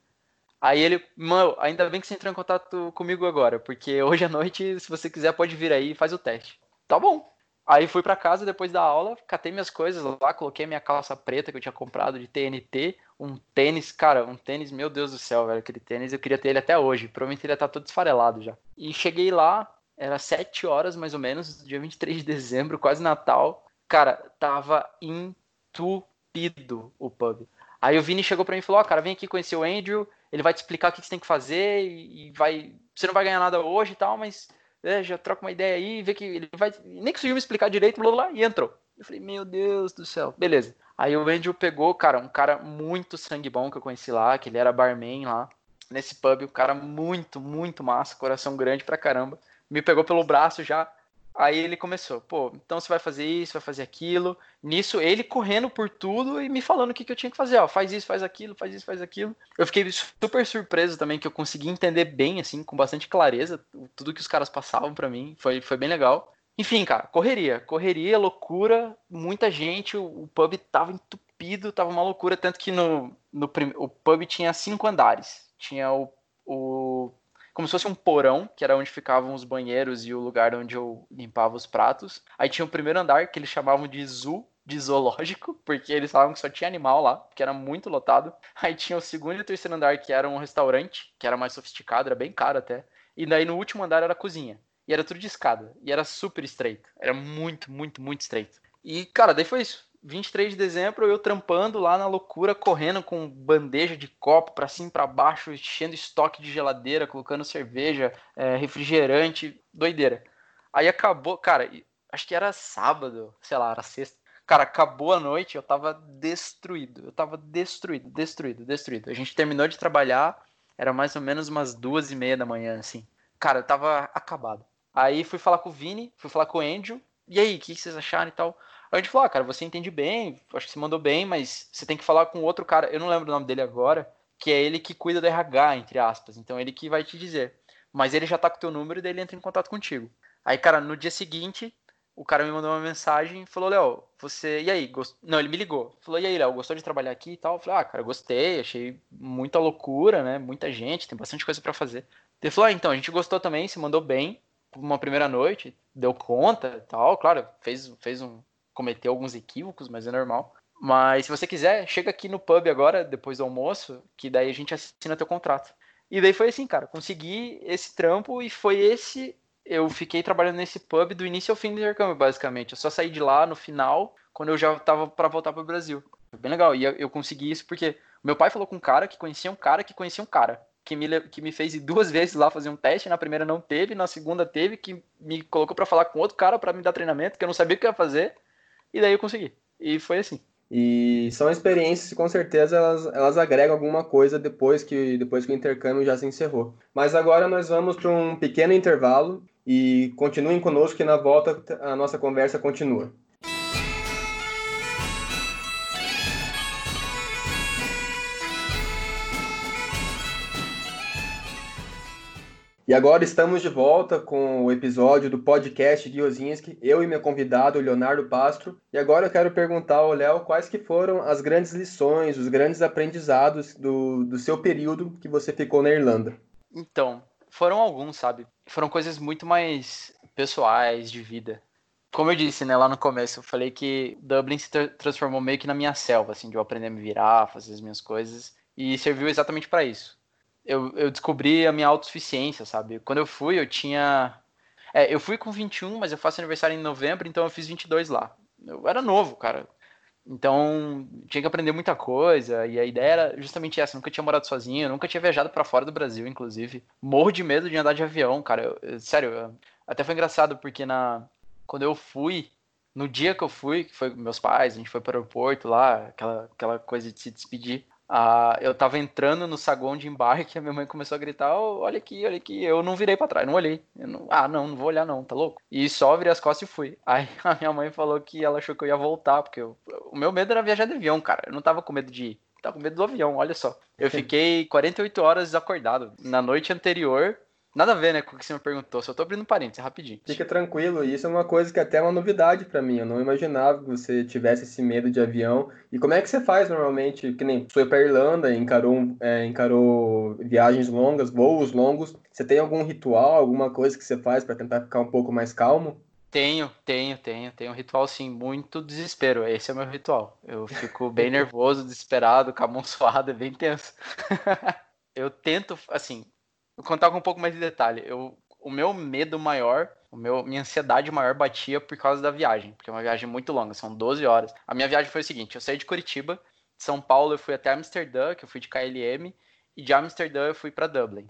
Aí ele, mano, ainda bem que você entrou em contato comigo agora, porque <laughs> hoje à noite, se você quiser, pode vir aí e faz o teste. Tá bom. Aí fui para casa depois da aula, catei minhas coisas lá, coloquei minha calça preta que eu tinha comprado de TNT, um tênis, cara, um tênis, meu Deus do céu, velho, aquele tênis eu queria ter ele até hoje, provavelmente ele ia estar tá todo esfarelado já. E cheguei lá, era 7 horas mais ou menos, dia 23 de dezembro, quase Natal. Cara, tava entupido o pub. Aí o Vini chegou para mim e falou: Ó, oh, cara, vem aqui conhecer o Andrew, ele vai te explicar o que você tem que fazer e vai. Você não vai ganhar nada hoje e tal, mas é, já troca uma ideia aí, vê que ele vai. Nem conseguiu me explicar direito, blá, blá, blá, e entrou. Eu falei, meu Deus do céu, beleza. Aí o Andrew pegou, cara, um cara muito sangue bom que eu conheci lá, que ele era barman lá, nesse pub, um cara muito, muito massa, coração grande pra caramba. Me pegou pelo braço já, Aí ele começou, pô, então você vai fazer isso, vai fazer aquilo. Nisso, ele correndo por tudo e me falando o que, que eu tinha que fazer, ó, faz isso, faz aquilo, faz isso, faz aquilo. Eu fiquei super surpreso também que eu consegui entender bem, assim, com bastante clareza, tudo que os caras passavam para mim, foi, foi bem legal. Enfim, cara, correria, correria, loucura, muita gente, o, o pub tava entupido, tava uma loucura, tanto que no, no o pub tinha cinco andares. Tinha o, o como se fosse um porão, que era onde ficavam os banheiros e o lugar onde eu limpava os pratos. Aí tinha o primeiro andar, que eles chamavam de zoo, de zoológico, porque eles falavam que só tinha animal lá, que era muito lotado. Aí tinha o segundo e o terceiro andar, que era um restaurante, que era mais sofisticado, era bem caro até. E daí no último andar era a cozinha. E era tudo de escada. E era super estreito. Era muito, muito, muito estreito. E, cara, daí foi isso. 23 de dezembro, eu trampando lá na loucura, correndo com bandeja de copo para cima e pra baixo, enchendo estoque de geladeira, colocando cerveja, é, refrigerante, doideira. Aí acabou, cara, acho que era sábado, sei lá, era sexta. Cara, acabou a noite, eu tava destruído. Eu tava destruído, destruído, destruído. A gente terminou de trabalhar, era mais ou menos umas duas e meia da manhã, assim. Cara, eu tava acabado. Aí fui falar com o Vini, fui falar com o Andrew. E aí, o que vocês acharam e tal? A gente falou, ah, cara, você entende bem, acho que você mandou bem, mas você tem que falar com outro cara, eu não lembro o nome dele agora, que é ele que cuida do RH, entre aspas. Então ele que vai te dizer. Mas ele já tá com o teu número e daí ele entra em contato contigo. Aí, cara, no dia seguinte, o cara me mandou uma mensagem e falou, Léo, você. E aí? Gost... Não, ele me ligou. Falou, e aí, Léo, gostou de trabalhar aqui e tal? Eu falei, ah, cara, gostei, achei muita loucura, né? Muita gente, tem bastante coisa para fazer. Ele falou, ah, então, a gente gostou também, se mandou bem uma primeira noite, deu conta e tal, claro, fez, fez um, cometeu alguns equívocos, mas é normal. Mas se você quiser, chega aqui no pub agora, depois do almoço, que daí a gente assina teu contrato. E daí foi assim, cara, consegui esse trampo e foi esse. Eu fiquei trabalhando nesse pub do início ao fim do intercâmbio, basicamente. Eu só saí de lá no final, quando eu já tava para voltar pro Brasil. Foi bem legal. E eu consegui isso porque meu pai falou com um cara que conhecia um cara que conhecia um cara que me, que me fez ir duas vezes lá fazer um teste. Na primeira não teve, na segunda teve, que me colocou para falar com outro cara para me dar treinamento, que eu não sabia o que ia fazer. E daí eu consegui. E foi assim. E são experiências que com certeza elas, elas agregam alguma coisa depois que, depois que o intercâmbio já se encerrou. Mas agora nós vamos para um pequeno intervalo e continuem conosco que na volta a nossa conversa continua. E agora estamos de volta com o episódio do podcast Guiozinski, eu e meu convidado, Leonardo Pastro. E agora eu quero perguntar ao Léo quais que foram as grandes lições, os grandes aprendizados do, do seu período que você ficou na Irlanda. Então, foram alguns, sabe? Foram coisas muito mais pessoais, de vida. Como eu disse, né, lá no começo, eu falei que Dublin se tra transformou meio que na minha selva, assim, de eu aprender a me virar, fazer as minhas coisas. E serviu exatamente para isso eu, eu descobri a minha autossuficiência, sabe? Quando eu fui, eu tinha. É, eu fui com 21, mas eu faço aniversário em novembro, então eu fiz 22 lá. Eu era novo, cara. Então, tinha que aprender muita coisa, e a ideia era justamente essa. Nunca tinha morado sozinho, nunca tinha viajado para fora do Brasil, inclusive. Morro de medo de andar de avião, cara. Eu, eu, sério, eu, até foi engraçado, porque na quando eu fui, no dia que eu fui, que foi meus pais, a gente foi para o aeroporto lá, aquela, aquela coisa de se despedir. Ah, eu tava entrando no saguão de embarque e <laughs> a minha mãe começou a gritar: oh, olha aqui, olha aqui. Eu não virei para trás, não olhei. Não, ah, não, não vou olhar, não, tá louco? E só virei as costas e fui. <laughs> Aí a minha mãe falou que ela achou que eu ia voltar, porque eu, o meu medo era viajar de avião, cara. Eu não tava com medo de ir. tava com medo do avião, olha só. Eu fiquei 48 horas desacordado. Na noite anterior, Nada a ver, né, com o que você me perguntou. Só tô abrindo parênteses, rapidinho. Fica tranquilo, isso é uma coisa que até é uma novidade para mim. Eu não imaginava que você tivesse esse medo de avião. E como é que você faz normalmente? Que nem foi pra Irlanda, encarou, é, encarou viagens longas, voos longos. Você tem algum ritual, alguma coisa que você faz para tentar ficar um pouco mais calmo? Tenho, tenho, tenho. Tenho um ritual, sim, muito desespero. Esse é o meu ritual. Eu fico bem nervoso, desesperado, com a mão <laughs> suada, é bem tenso. <laughs> eu tento, assim, contar com um pouco mais de detalhe. Eu, o meu medo maior, o meu, minha ansiedade maior batia por causa da viagem, porque é uma viagem muito longa, são 12 horas. A minha viagem foi o seguinte: eu saí de Curitiba, de São Paulo eu fui até Amsterdã, que eu fui de KLM, e de Amsterdã eu fui para Dublin.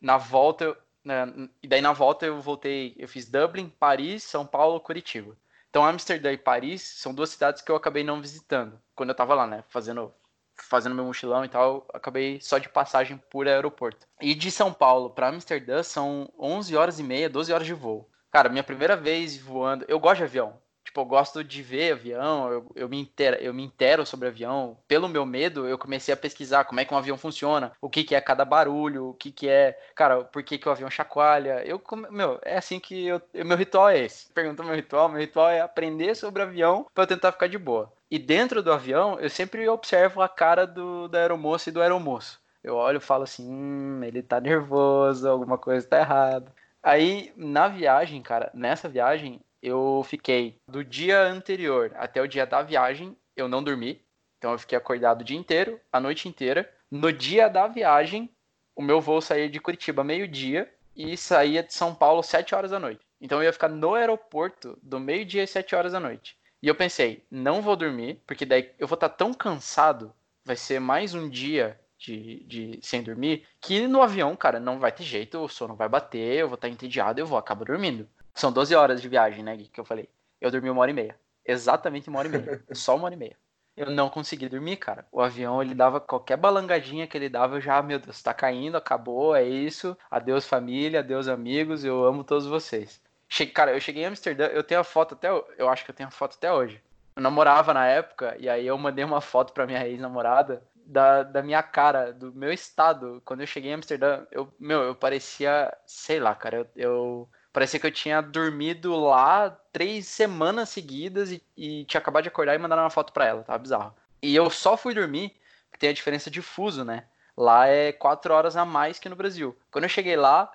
Na volta, né, e daí na volta eu voltei, eu fiz Dublin, Paris, São Paulo, Curitiba. Então Amsterdã e Paris são duas cidades que eu acabei não visitando quando eu tava lá, né, fazendo fazendo meu mochilão e tal, acabei só de passagem por aeroporto. E de São Paulo para Amsterdã são 11 horas e meia, 12 horas de voo. Cara, minha primeira vez voando, eu gosto de avião. Tipo, eu gosto de ver avião, eu, eu, me intero, eu me sobre avião. Pelo meu medo, eu comecei a pesquisar como é que um avião funciona, o que, que é cada barulho, o que, que é, cara, por que, que o avião chacoalha. Eu, meu, é assim que eu, meu ritual é esse. Pergunta meu ritual, meu ritual é aprender sobre avião para eu tentar ficar de boa. E dentro do avião, eu sempre observo a cara do, da aeromoça e do aeromoço. Eu olho e falo assim, hum, ele tá nervoso, alguma coisa tá errada. Aí, na viagem, cara, nessa viagem, eu fiquei do dia anterior até o dia da viagem, eu não dormi. Então eu fiquei acordado o dia inteiro, a noite inteira. No dia da viagem, o meu voo saía de Curitiba meio-dia e saía de São Paulo sete horas da noite. Então eu ia ficar no aeroporto do meio-dia às sete horas da noite. E eu pensei, não vou dormir, porque daí eu vou estar tão cansado, vai ser mais um dia de, de sem dormir, que no avião, cara, não vai ter jeito, o sono vai bater, eu vou estar entediado, eu vou acabar dormindo. São 12 horas de viagem, né, que eu falei. Eu dormi uma hora e meia. Exatamente uma hora e meia. <laughs> Só uma hora e meia. Eu não consegui dormir, cara. O avião, ele dava qualquer balangadinha que ele dava, eu já, meu Deus, tá caindo, acabou, é isso. Adeus família, adeus amigos, eu amo todos vocês. Cheguei, cara, eu cheguei em Amsterdã, eu tenho a foto até, eu acho que eu tenho a foto até hoje. Eu namorava na época, e aí eu mandei uma foto pra minha ex-namorada, da, da minha cara, do meu estado. Quando eu cheguei em Amsterdã, eu, meu, eu parecia, sei lá, cara, eu, eu parecia que eu tinha dormido lá três semanas seguidas e, e tinha acabado de acordar e mandar uma foto pra ela, tá bizarro. E eu só fui dormir, porque tem a diferença de fuso, né? Lá é quatro horas a mais que no Brasil. Quando eu cheguei lá,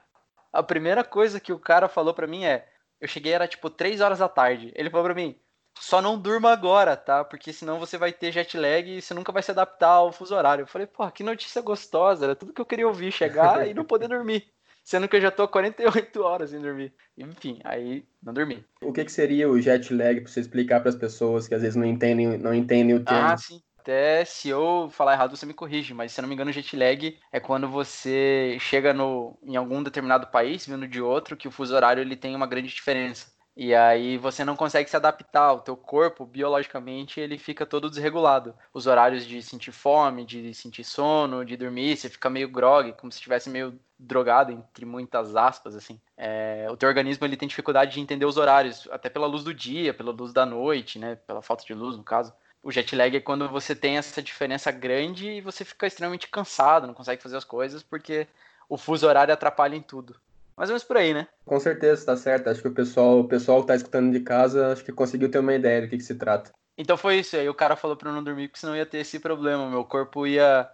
a primeira coisa que o cara falou pra mim é: eu cheguei, era tipo três horas da tarde. Ele falou pra mim: só não durma agora, tá? Porque senão você vai ter jet lag e você nunca vai se adaptar ao fuso horário. Eu falei, pô, que notícia gostosa, era tudo que eu queria ouvir, chegar e não poder dormir. <laughs> Sendo que eu já tô 48 horas sem dormir. Enfim, aí não dormi. O que, que seria o jet lag para você explicar para as pessoas que às vezes não entendem, não entendem o termo? Ah, sim. Até se eu falar errado, você me corrige, mas se eu não me engano, jet lag é quando você chega no, em algum determinado país, vindo de outro, que o fuso horário ele tem uma grande diferença. E aí você não consegue se adaptar, o teu corpo, biologicamente, ele fica todo desregulado. Os horários de sentir fome, de sentir sono, de dormir, você fica meio grog, como se estivesse meio drogado, entre muitas aspas, assim. É, o teu organismo, ele tem dificuldade de entender os horários, até pela luz do dia, pela luz da noite, né, pela falta de luz, no caso. O jet lag é quando você tem essa diferença grande e você fica extremamente cansado, não consegue fazer as coisas, porque o fuso horário atrapalha em tudo. Mais ou menos por aí, né? Com certeza, tá certo. Acho que o pessoal, o pessoal que tá escutando de casa, acho que conseguiu ter uma ideia do que, que se trata. Então foi isso. Aí o cara falou pra eu não dormir, porque senão ia ter esse problema. Meu corpo ia.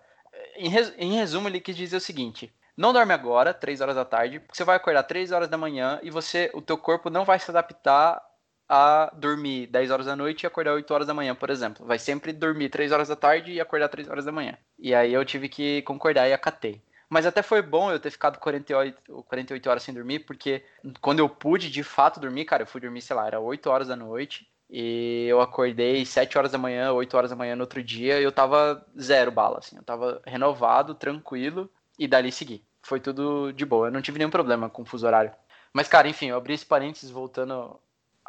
Em, res... em resumo, ele quis dizer o seguinte: não dorme agora, 3 horas da tarde, porque você vai acordar 3 horas da manhã e você, o teu corpo não vai se adaptar a dormir 10 horas da noite e acordar 8 horas da manhã, por exemplo. Vai sempre dormir 3 horas da tarde e acordar 3 horas da manhã. E aí eu tive que concordar e acatei. Mas até foi bom eu ter ficado 48, 48 horas sem dormir, porque quando eu pude de fato dormir, cara, eu fui dormir, sei lá, era 8 horas da noite. E eu acordei 7 horas da manhã, 8 horas da manhã no outro dia, e eu tava zero bala, assim. Eu tava renovado, tranquilo, e dali segui. Foi tudo de boa. Eu não tive nenhum problema com o fuso horário. Mas, cara, enfim, eu abri esse parênteses voltando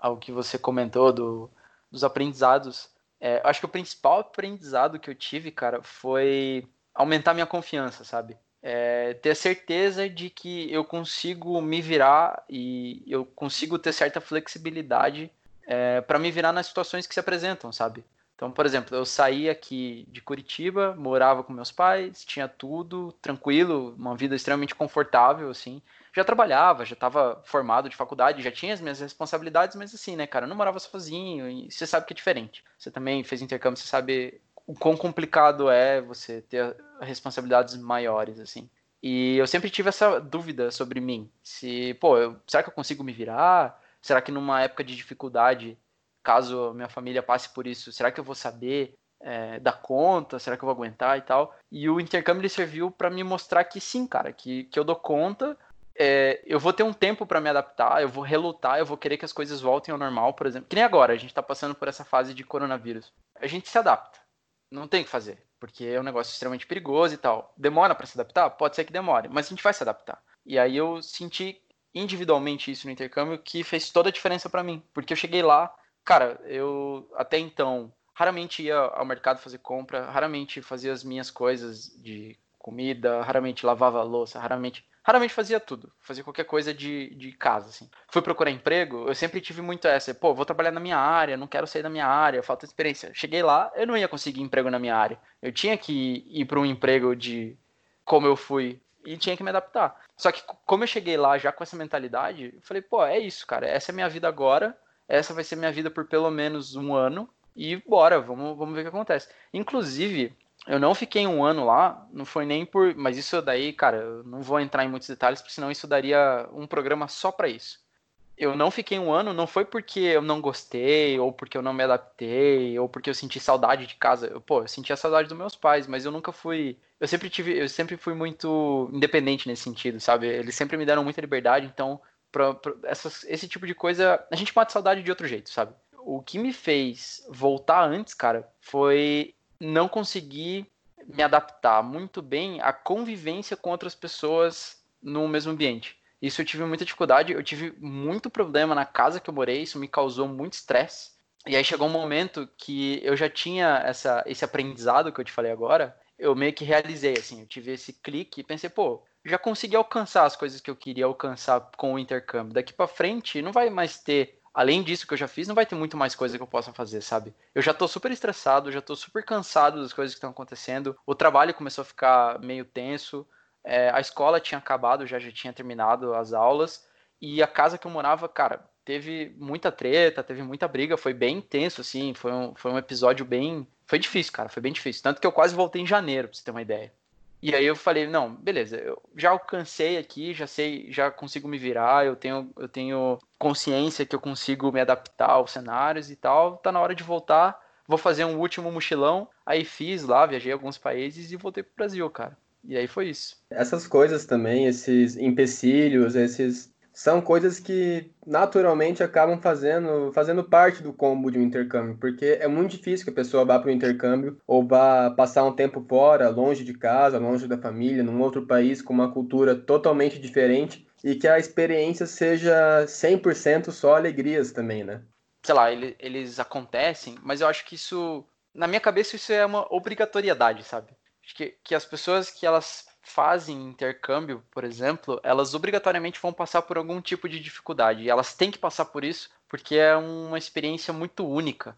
ao que você comentou do, dos aprendizados. É, acho que o principal aprendizado que eu tive, cara, foi aumentar minha confiança, sabe? é, ter certeza de que eu consigo me virar e eu consigo ter certa flexibilidade é, para me virar nas situações que se apresentam, sabe? Então, por exemplo, eu saí aqui de Curitiba, morava com meus pais, tinha tudo tranquilo, uma vida extremamente confortável, assim. Já trabalhava, já estava formado de faculdade, já tinha as minhas responsabilidades, mas assim, né, cara, eu não morava sozinho e você sabe que é diferente. Você também fez intercâmbio, você sabe o quão complicado é você ter responsabilidades maiores, assim. E eu sempre tive essa dúvida sobre mim. Se, pô, eu, será que eu consigo me virar? Será que numa época de dificuldade, caso minha família passe por isso, será que eu vou saber é, dar conta? Será que eu vou aguentar e tal? E o intercâmbio ele serviu para me mostrar que sim, cara, que, que eu dou conta. É, eu vou ter um tempo para me adaptar, eu vou relutar, eu vou querer que as coisas voltem ao normal, por exemplo. Que nem agora, a gente está passando por essa fase de coronavírus. A gente se adapta não tem o que fazer, porque é um negócio extremamente perigoso e tal. Demora para se adaptar? Pode ser que demore, mas a gente vai se adaptar. E aí eu senti individualmente isso no intercâmbio que fez toda a diferença para mim, porque eu cheguei lá, cara, eu até então raramente ia ao mercado fazer compra, raramente fazia as minhas coisas de comida, raramente lavava louça, raramente raramente fazia tudo, fazia qualquer coisa de, de casa, assim. Fui procurar emprego, eu sempre tive muito essa, pô, vou trabalhar na minha área, não quero sair da minha área, falta experiência. Cheguei lá, eu não ia conseguir emprego na minha área. Eu tinha que ir para um emprego de como eu fui e tinha que me adaptar. Só que como eu cheguei lá já com essa mentalidade, eu falei, pô, é isso, cara, essa é minha vida agora, essa vai ser minha vida por pelo menos um ano e bora, vamos, vamos ver o que acontece. Inclusive, eu não fiquei um ano lá, não foi nem por. Mas isso daí, cara, eu não vou entrar em muitos detalhes, porque senão isso daria um programa só para isso. Eu não fiquei um ano, não foi porque eu não gostei, ou porque eu não me adaptei, ou porque eu senti saudade de casa. Eu, pô, eu sentia saudade dos meus pais, mas eu nunca fui. Eu sempre tive. Eu sempre fui muito independente nesse sentido, sabe? Eles sempre me deram muita liberdade, então. Pra, pra essas, esse tipo de coisa, a gente mata saudade de outro jeito, sabe? O que me fez voltar antes, cara, foi não consegui me adaptar muito bem à convivência com outras pessoas no mesmo ambiente. Isso eu tive muita dificuldade, eu tive muito problema na casa que eu morei, isso me causou muito estresse. E aí chegou um momento que eu já tinha essa, esse aprendizado que eu te falei agora, eu meio que realizei, assim, eu tive esse clique e pensei, pô, já consegui alcançar as coisas que eu queria alcançar com o intercâmbio. Daqui para frente não vai mais ter além disso que eu já fiz, não vai ter muito mais coisa que eu possa fazer, sabe? Eu já tô super estressado, já tô super cansado das coisas que estão acontecendo. O trabalho começou a ficar meio tenso. É, a escola tinha acabado, já já tinha terminado as aulas. E a casa que eu morava, cara, teve muita treta, teve muita briga, foi bem intenso, assim. Foi um, foi um episódio bem. Foi difícil, cara, foi bem difícil. Tanto que eu quase voltei em janeiro, pra você ter uma ideia. E aí eu falei, não, beleza, eu já alcancei aqui, já sei, já consigo me virar, eu tenho, eu tenho consciência que eu consigo me adaptar aos cenários e tal, tá na hora de voltar, vou fazer um último mochilão. Aí fiz lá, viajei alguns países e voltei pro Brasil, cara. E aí foi isso. Essas coisas também, esses empecilhos, esses são coisas que naturalmente acabam fazendo, fazendo parte do combo de um intercâmbio, porque é muito difícil que a pessoa vá para o intercâmbio ou vá passar um tempo fora, longe de casa, longe da família, num outro país com uma cultura totalmente diferente e que a experiência seja 100% só alegrias também, né? Sei lá, ele, eles acontecem, mas eu acho que isso, na minha cabeça, isso é uma obrigatoriedade, sabe? Acho que, que as pessoas que elas fazem intercâmbio, por exemplo, elas obrigatoriamente vão passar por algum tipo de dificuldade. E elas têm que passar por isso porque é uma experiência muito única.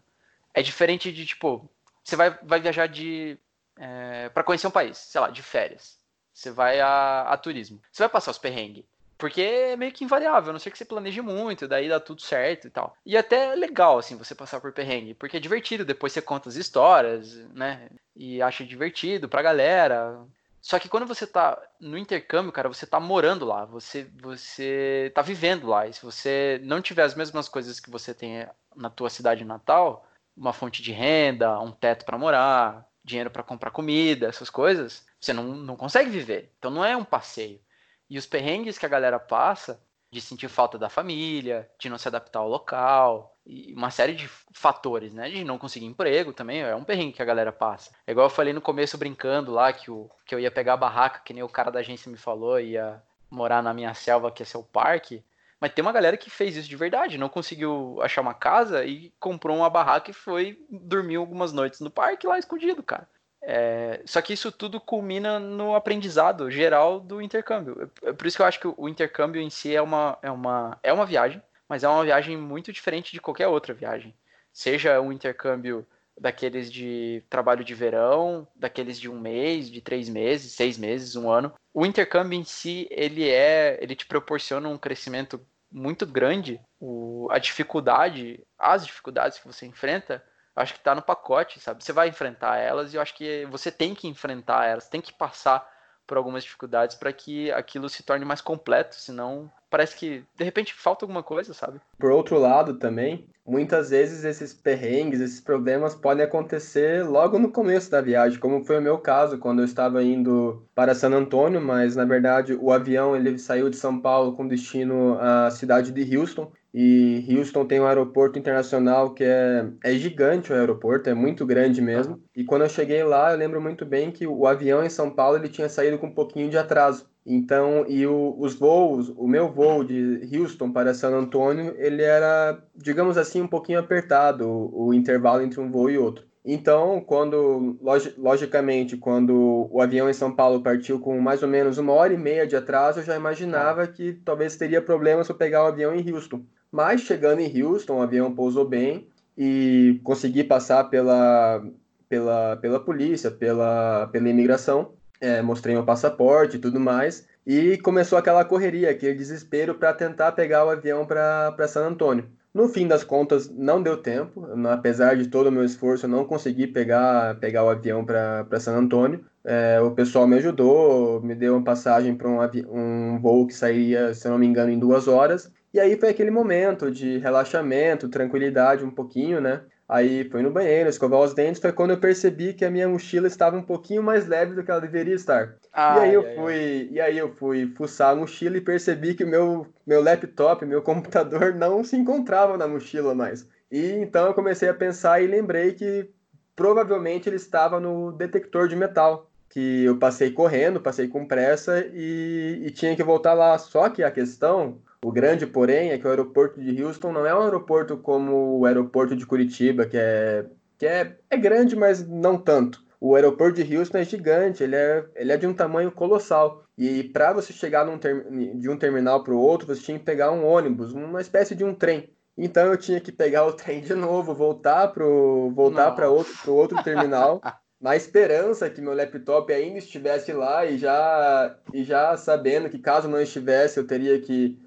É diferente de, tipo, você vai, vai viajar de é, para conhecer um país, sei lá, de férias. Você vai a, a turismo. Você vai passar os perrengues. Porque é meio que invariável, a não ser que você planeje muito, daí dá tudo certo e tal. E até é legal, assim, você passar por perrengue, porque é divertido, depois você conta as histórias, né? E acha divertido pra galera. Só que quando você tá no intercâmbio, cara, você tá morando lá, você você tá vivendo lá. E se você não tiver as mesmas coisas que você tem na tua cidade natal, uma fonte de renda, um teto para morar, dinheiro para comprar comida, essas coisas, você não, não consegue viver. Então não é um passeio. E os perrengues que a galera passa, de sentir falta da família, de não se adaptar ao local, e uma série de fatores, né? De não conseguir emprego também, é um perrengue que a galera passa. É igual eu falei no começo brincando lá que, o, que eu ia pegar a barraca, que nem o cara da agência me falou, ia morar na minha selva, que é seu parque. Mas tem uma galera que fez isso de verdade, não conseguiu achar uma casa e comprou uma barraca e foi dormir algumas noites no parque lá escondido, cara. É, só que isso tudo culmina no aprendizado geral do intercâmbio. É por isso que eu acho que o intercâmbio em si é uma, é uma, é uma viagem, mas é uma viagem muito diferente de qualquer outra viagem. Seja um intercâmbio daqueles de trabalho de verão, daqueles de um mês, de três meses, seis meses, um ano. O intercâmbio em si, ele é, ele te proporciona um crescimento muito grande. O, a dificuldade, as dificuldades que você enfrenta, acho que está no pacote, sabe? Você vai enfrentar elas e eu acho que você tem que enfrentar elas, tem que passar por algumas dificuldades para que aquilo se torne mais completo, senão parece que de repente falta alguma coisa, sabe? Por outro lado também, muitas vezes esses perrengues, esses problemas podem acontecer logo no começo da viagem, como foi o meu caso quando eu estava indo para San Antônio, mas na verdade o avião ele saiu de São Paulo com destino à cidade de Houston e Houston tem um aeroporto internacional que é, é gigante o aeroporto, é muito grande mesmo. E quando eu cheguei lá, eu lembro muito bem que o avião em São Paulo ele tinha saído com um pouquinho de atraso. Então, e o, os voos, o meu voo de Houston para San Antônio, ele era, digamos assim, um pouquinho apertado, o, o intervalo entre um voo e outro. Então, quando, logicamente, quando o avião em São Paulo partiu com mais ou menos uma hora e meia de atraso, eu já imaginava que talvez teria problemas para pegar o avião em Houston. Mas chegando em Houston, o avião pousou bem e consegui passar pela, pela, pela polícia, pela, pela imigração. É, mostrei meu passaporte e tudo mais. E começou aquela correria, aquele desespero para tentar pegar o avião para San Antônio. No fim das contas, não deu tempo. Apesar de todo o meu esforço, eu não consegui pegar, pegar o avião para San Antônio. É, o pessoal me ajudou, me deu uma passagem para um, um voo que saía, se não me engano, em duas horas. E aí foi aquele momento de relaxamento, tranquilidade um pouquinho, né? Aí foi no banheiro, escovar os dentes, foi quando eu percebi que a minha mochila estava um pouquinho mais leve do que ela deveria estar. Ai, e aí eu ai, fui, ai. e aí eu fui fuçar a mochila e percebi que o meu meu laptop, meu <laughs> computador não se encontrava na mochila mais. E então eu comecei a pensar e lembrei que provavelmente ele estava no detector de metal, que eu passei correndo, passei com pressa e, e tinha que voltar lá. Só que a questão o grande, porém, é que o aeroporto de Houston não é um aeroporto como o aeroporto de Curitiba, que é, que é, é grande, mas não tanto. O aeroporto de Houston é gigante, ele é, ele é de um tamanho colossal. E para você chegar ter, de um terminal para o outro, você tinha que pegar um ônibus, uma espécie de um trem. Então eu tinha que pegar o <laughs> trem de novo, voltar para voltar para outro, pro outro terminal, <laughs> na esperança que meu laptop ainda estivesse lá e já, e já sabendo que caso não estivesse, eu teria que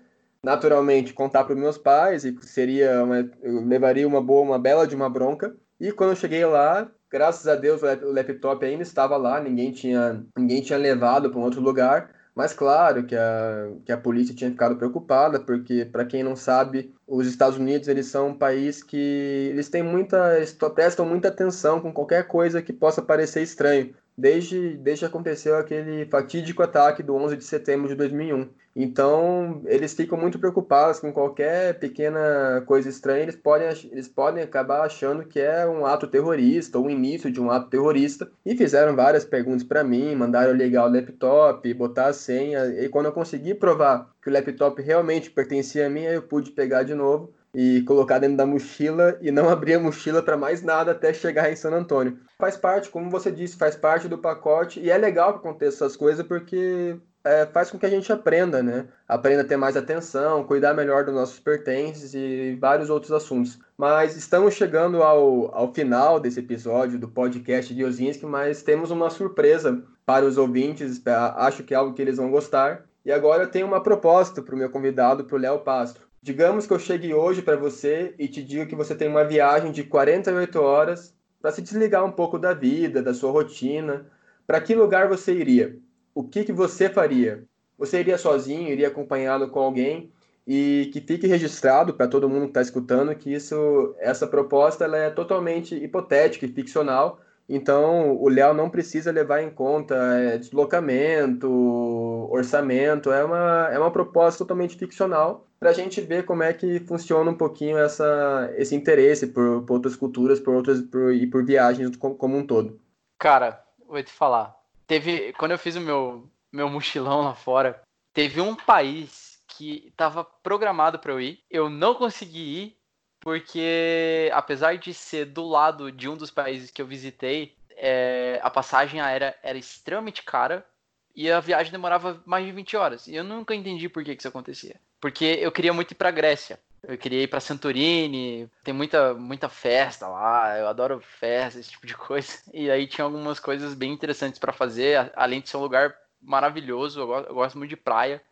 naturalmente contar para os meus pais e seria uma, eu levaria uma boa, uma bela de uma bronca. E quando eu cheguei lá, graças a Deus o laptop ainda estava lá, ninguém tinha, ninguém tinha levado para um outro lugar. Mas claro que a, que a polícia tinha ficado preocupada, porque para quem não sabe, os Estados Unidos eles são um país que eles têm muita, prestam muita atenção com qualquer coisa que possa parecer estranho desde, desde aconteceu aquele fatídico ataque do 11 de setembro de 2001. Então, eles ficam muito preocupados com qualquer pequena coisa estranha, eles podem, eles podem acabar achando que é um ato terrorista ou o início de um ato terrorista. E fizeram várias perguntas para mim, mandaram ligar o laptop, botar a senha. E quando eu consegui provar que o laptop realmente pertencia a mim, eu pude pegar de novo e colocar dentro da mochila e não abrir a mochila para mais nada até chegar em San Antônio. Faz parte, como você disse, faz parte do pacote e é legal que aconteça essas coisas porque é, faz com que a gente aprenda, né? Aprenda a ter mais atenção, cuidar melhor dos nossos pertences e vários outros assuntos. Mas estamos chegando ao, ao final desse episódio do podcast de Ozinski, mas temos uma surpresa para os ouvintes, acho que é algo que eles vão gostar. E agora eu tenho uma proposta para o meu convidado, para o Léo Pastro. Digamos que eu chegue hoje para você e te diga que você tem uma viagem de 48 horas para se desligar um pouco da vida, da sua rotina. Para que lugar você iria? O que, que você faria? Você iria sozinho, iria acompanhado com alguém? E que fique registrado para todo mundo que está escutando que isso, essa proposta ela é totalmente hipotética e ficcional então, o Léo não precisa levar em conta é, deslocamento, orçamento, é uma, é uma proposta totalmente ficcional para a gente ver como é que funciona um pouquinho essa, esse interesse por, por outras culturas por outras, por, e por viagens como, como um todo. Cara, vou te falar. Teve, quando eu fiz o meu, meu mochilão lá fora, teve um país que estava programado para eu ir, eu não consegui ir porque apesar de ser do lado de um dos países que eu visitei, é, a passagem aérea era extremamente cara e a viagem demorava mais de 20 horas. E eu nunca entendi por que, que isso acontecia. Porque eu queria muito ir para Grécia. Eu queria ir para Santorini, tem muita, muita festa lá, eu adoro festa, esse tipo de coisa. <laughs> E aí tinha algumas coisas bem interessantes para fazer, além de ser um lugar maravilhoso, eu gosto, eu gosto muito de praia.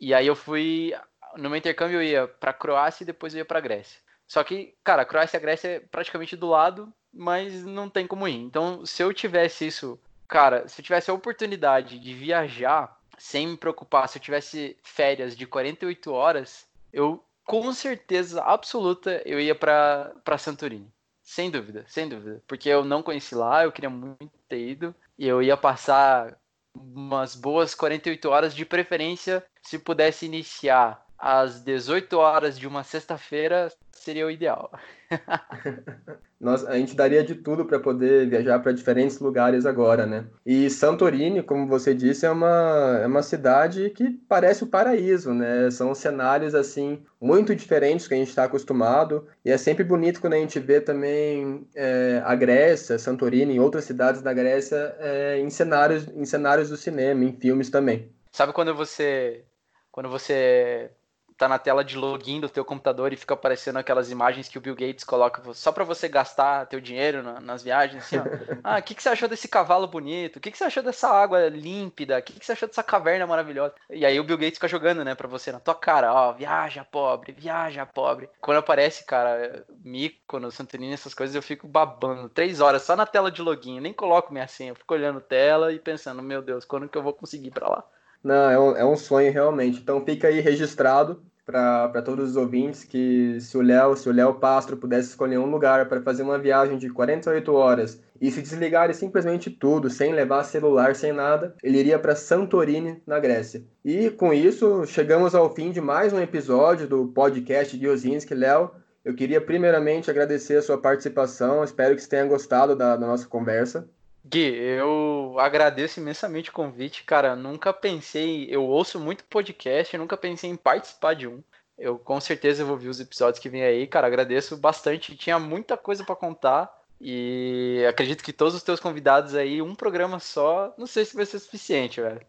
E aí eu fui, no meu intercâmbio eu ia para Croácia e depois eu ia para Grécia. Só que, cara, a Croácia e a Grécia é praticamente do lado, mas não tem como ir. Então, se eu tivesse isso, cara, se eu tivesse a oportunidade de viajar sem me preocupar, se eu tivesse férias de 48 horas, eu com certeza absoluta eu ia para Santorini. Sem dúvida, sem dúvida. Porque eu não conheci lá, eu queria muito ter ido. E eu ia passar umas boas 48 horas, de preferência, se pudesse iniciar às 18 horas de uma sexta-feira seria o ideal. <laughs> Nós, a gente daria de tudo para poder viajar para diferentes lugares agora, né? E Santorini, como você disse, é uma, é uma cidade que parece o paraíso, né? São cenários, assim, muito diferentes que a gente está acostumado. E é sempre bonito quando a gente vê também é, a Grécia, Santorini e outras cidades da Grécia é, em, cenários, em cenários do cinema, em filmes também. Sabe quando você quando você tá na tela de login do teu computador e fica aparecendo aquelas imagens que o Bill Gates coloca só para você gastar teu dinheiro nas viagens, assim, ó. <laughs> Ah, o que, que você achou desse cavalo bonito? O que, que você achou dessa água límpida? O que, que você achou dessa caverna maravilhosa? E aí o Bill Gates fica jogando, né, pra você na tua cara, ó, viaja pobre, viaja pobre. Quando aparece, cara, no Santorini, essas coisas, eu fico babando. Três horas só na tela de login, nem coloco minha senha, eu fico olhando tela e pensando, meu Deus, quando que eu vou conseguir ir pra lá? Não, é um, é um sonho realmente. Então fica aí registrado para todos os ouvintes que se o Léo, se o Léo Pastro pudesse escolher um lugar para fazer uma viagem de 48 horas e se desligar simplesmente tudo, sem levar celular, sem nada, ele iria para Santorini, na Grécia. E com isso, chegamos ao fim de mais um episódio do podcast Giozinski. Léo, eu queria primeiramente agradecer a sua participação, espero que você tenha gostado da, da nossa conversa. Gui, eu agradeço imensamente o convite, cara. Nunca pensei, eu ouço muito podcast, nunca pensei em participar de um. Eu com certeza vou ver os episódios que vem aí, cara. Agradeço bastante. Tinha muita coisa para contar e acredito que todos os teus convidados aí, um programa só, não sei se vai ser suficiente, velho.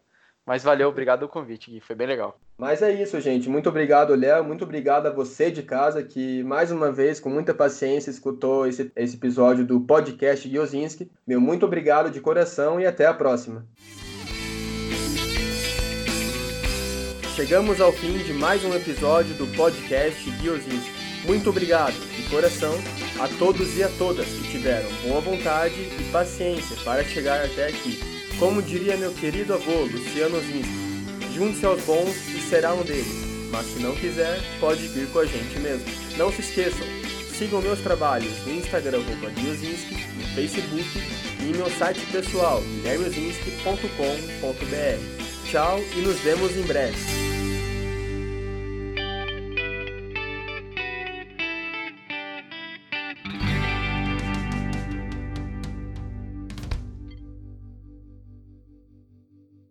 Mas valeu, obrigado pelo convite, Gui. Foi bem legal. Mas é isso, gente. Muito obrigado, Léo. Muito obrigado a você de casa que, mais uma vez, com muita paciência, escutou esse, esse episódio do podcast Giozinski. Meu muito obrigado de coração e até a próxima. Chegamos ao fim de mais um episódio do podcast Giozinski. Muito obrigado, de coração, a todos e a todas que tiveram boa vontade e paciência para chegar até aqui. Como diria meu querido avô, Luciano Zinski, junte-se aos bons e será um deles. Mas se não quiser, pode vir com a gente mesmo. Não se esqueçam, sigam meus trabalhos no Instagram Diozinski, no Facebook e em meu site pessoal, guilhermezinski.com.br. Tchau e nos vemos em breve.